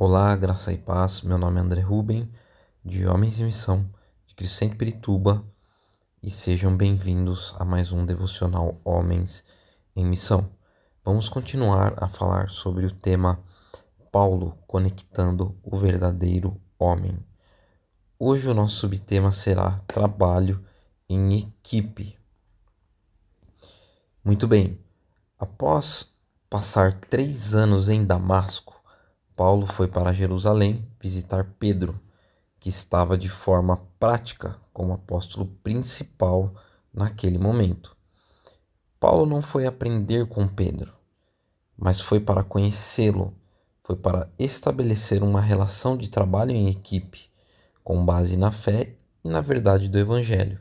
Olá, graça e paz. Meu nome é André Ruben, de Homens em Missão, de Cristo Pirituba, e sejam bem-vindos a mais um devocional Homens em Missão. Vamos continuar a falar sobre o tema Paulo conectando o verdadeiro homem. Hoje o nosso subtema será trabalho em equipe. Muito bem, após passar três anos em Damasco, Paulo foi para Jerusalém visitar Pedro, que estava de forma prática como apóstolo principal naquele momento. Paulo não foi aprender com Pedro, mas foi para conhecê-lo, foi para estabelecer uma relação de trabalho em equipe, com base na fé e na verdade do Evangelho.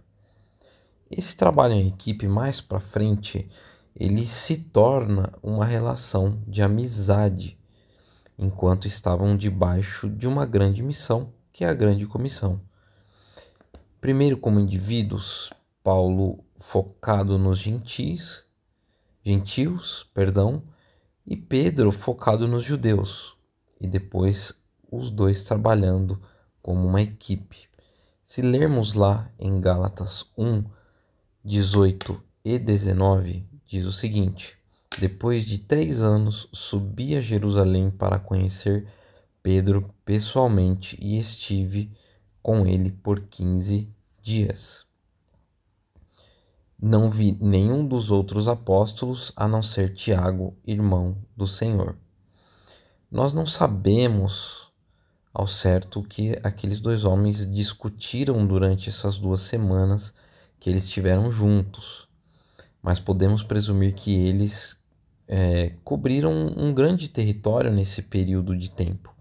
Esse trabalho em equipe mais para frente, ele se torna uma relação de amizade enquanto estavam debaixo de uma grande missão, que é a Grande Comissão. Primeiro, como indivíduos, Paulo focado nos gentis, gentios, perdão, e Pedro focado nos judeus, e depois os dois trabalhando como uma equipe. Se lermos lá em Gálatas 1, 18 e 19, diz o seguinte: depois de três anos, subi a Jerusalém para conhecer Pedro pessoalmente e estive com ele por quinze dias. Não vi nenhum dos outros apóstolos a não ser Tiago, irmão do Senhor. Nós não sabemos ao certo o que aqueles dois homens discutiram durante essas duas semanas que eles estiveram juntos, mas podemos presumir que eles é, cobriram um grande território nesse período de tempo.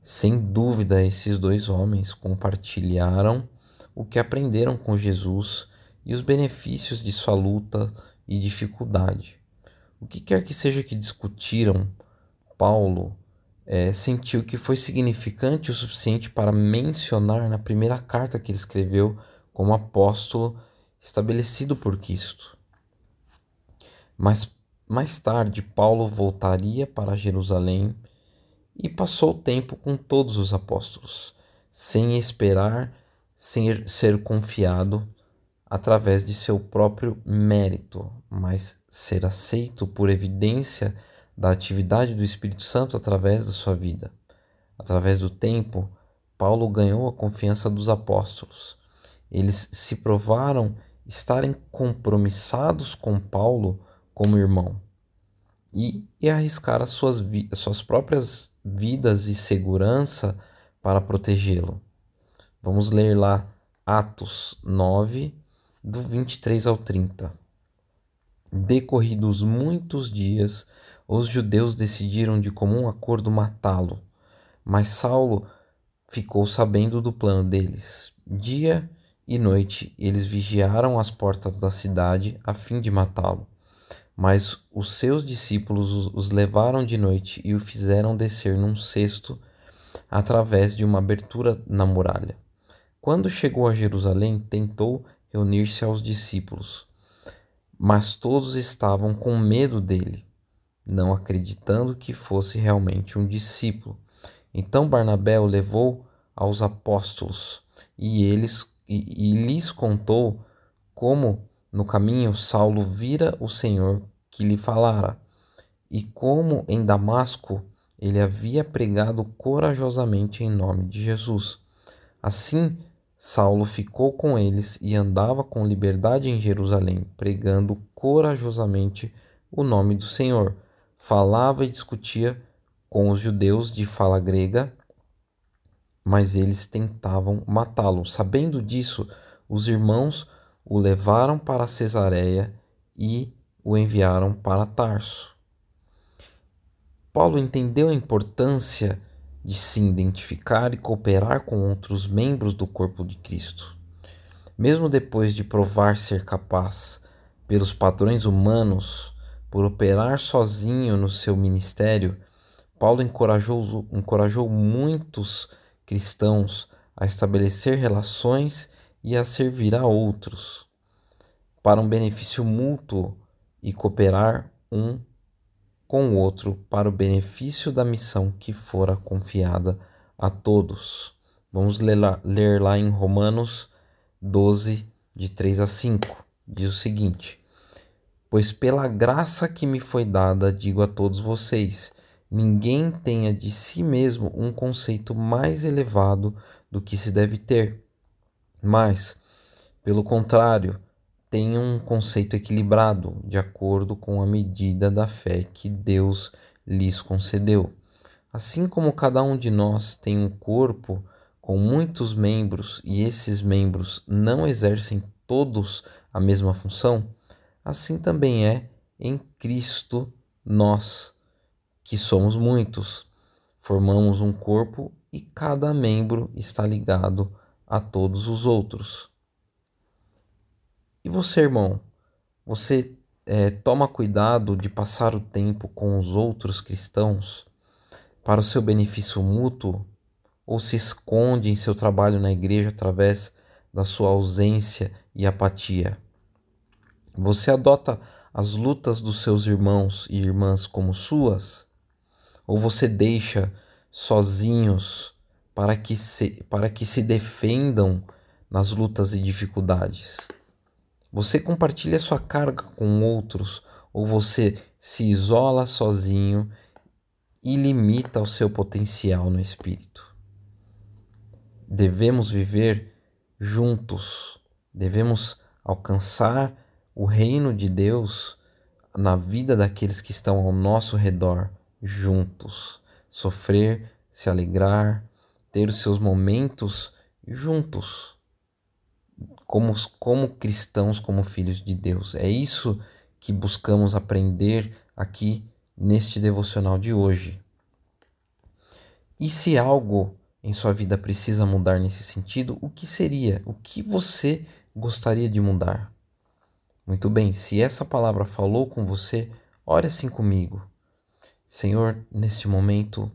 Sem dúvida, esses dois homens compartilharam o que aprenderam com Jesus e os benefícios de sua luta e dificuldade. O que quer que seja que discutiram, Paulo é, sentiu que foi significante o suficiente para mencionar na primeira carta que ele escreveu como apóstolo estabelecido por Cristo. Mas mais tarde, Paulo voltaria para Jerusalém e passou o tempo com todos os apóstolos, sem esperar ser, ser confiado através de seu próprio mérito, mas ser aceito por evidência da atividade do Espírito Santo através da sua vida. Através do tempo, Paulo ganhou a confiança dos apóstolos. Eles se provaram estarem compromissados com Paulo como irmão e, e arriscar as suas, as suas próprias vidas e segurança para protegê-lo. Vamos ler lá Atos 9, do 23 ao 30. Decorridos muitos dias, os judeus decidiram de comum acordo matá-lo, mas Saulo ficou sabendo do plano deles. Dia e noite eles vigiaram as portas da cidade a fim de matá-lo. Mas os seus discípulos os levaram de noite e o fizeram descer num cesto através de uma abertura na muralha. Quando chegou a Jerusalém, tentou reunir-se aos discípulos, mas todos estavam com medo dele, não acreditando que fosse realmente um discípulo. Então Barnabé o levou aos apóstolos e eles e, e lhes contou como no caminho, Saulo vira o Senhor que lhe falara, e como em Damasco ele havia pregado corajosamente em nome de Jesus. Assim, Saulo ficou com eles e andava com liberdade em Jerusalém, pregando corajosamente o nome do Senhor. Falava e discutia com os judeus de fala grega, mas eles tentavam matá-lo. Sabendo disso, os irmãos o levaram para Cesareia e o enviaram para Tarso. Paulo entendeu a importância de se identificar e cooperar com outros membros do corpo de Cristo. Mesmo depois de provar ser capaz, pelos padrões humanos, por operar sozinho no seu ministério, Paulo encorajou, encorajou muitos cristãos a estabelecer relações e a servir a outros, para um benefício mútuo e cooperar um com o outro para o benefício da missão que fora confiada a todos. Vamos ler lá, ler lá em Romanos 12, de 3 a 5. Diz o seguinte: Pois pela graça que me foi dada, digo a todos vocês: ninguém tenha de si mesmo um conceito mais elevado do que se deve ter. Mas, pelo contrário, tenha um conceito equilibrado, de acordo com a medida da fé que Deus lhes concedeu. Assim como cada um de nós tem um corpo com muitos membros e esses membros não exercem todos a mesma função, assim também é em Cristo nós, que somos muitos, formamos um corpo e cada membro está ligado a todos os outros. E você, irmão, você é, toma cuidado de passar o tempo com os outros cristãos para o seu benefício mútuo ou se esconde em seu trabalho na igreja através da sua ausência e apatia? Você adota as lutas dos seus irmãos e irmãs como suas? Ou você deixa sozinhos para que se, para que se defendam nas lutas e dificuldades? Você compartilha sua carga com outros ou você se isola sozinho e limita o seu potencial no espírito? Devemos viver juntos, devemos alcançar o reino de Deus na vida daqueles que estão ao nosso redor, juntos, sofrer, se alegrar, ter os seus momentos juntos, como, como cristãos, como filhos de Deus. É isso que buscamos aprender aqui neste devocional de hoje. E se algo em sua vida precisa mudar nesse sentido, o que seria? O que você gostaria de mudar? Muito bem, se essa palavra falou com você, ore assim comigo. Senhor, neste momento,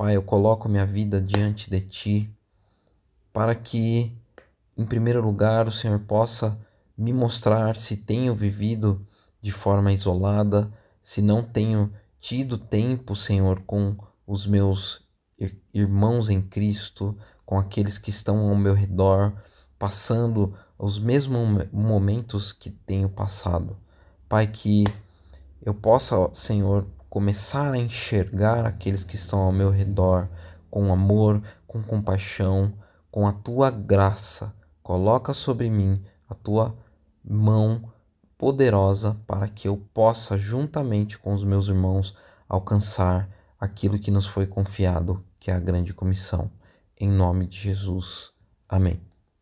Pai, eu coloco minha vida diante de Ti, para que, em primeiro lugar, o Senhor possa me mostrar se tenho vivido de forma isolada, se não tenho tido tempo, Senhor, com os meus irmãos em Cristo, com aqueles que estão ao meu redor, passando os mesmos momentos que tenho passado. Pai, que eu possa, Senhor, começar a enxergar aqueles que estão ao meu redor com amor, com compaixão, com a tua graça. Coloca sobre mim a tua mão poderosa para que eu possa, juntamente com os meus irmãos, alcançar aquilo que nos foi confiado, que é a grande comissão. Em nome de Jesus. Amém.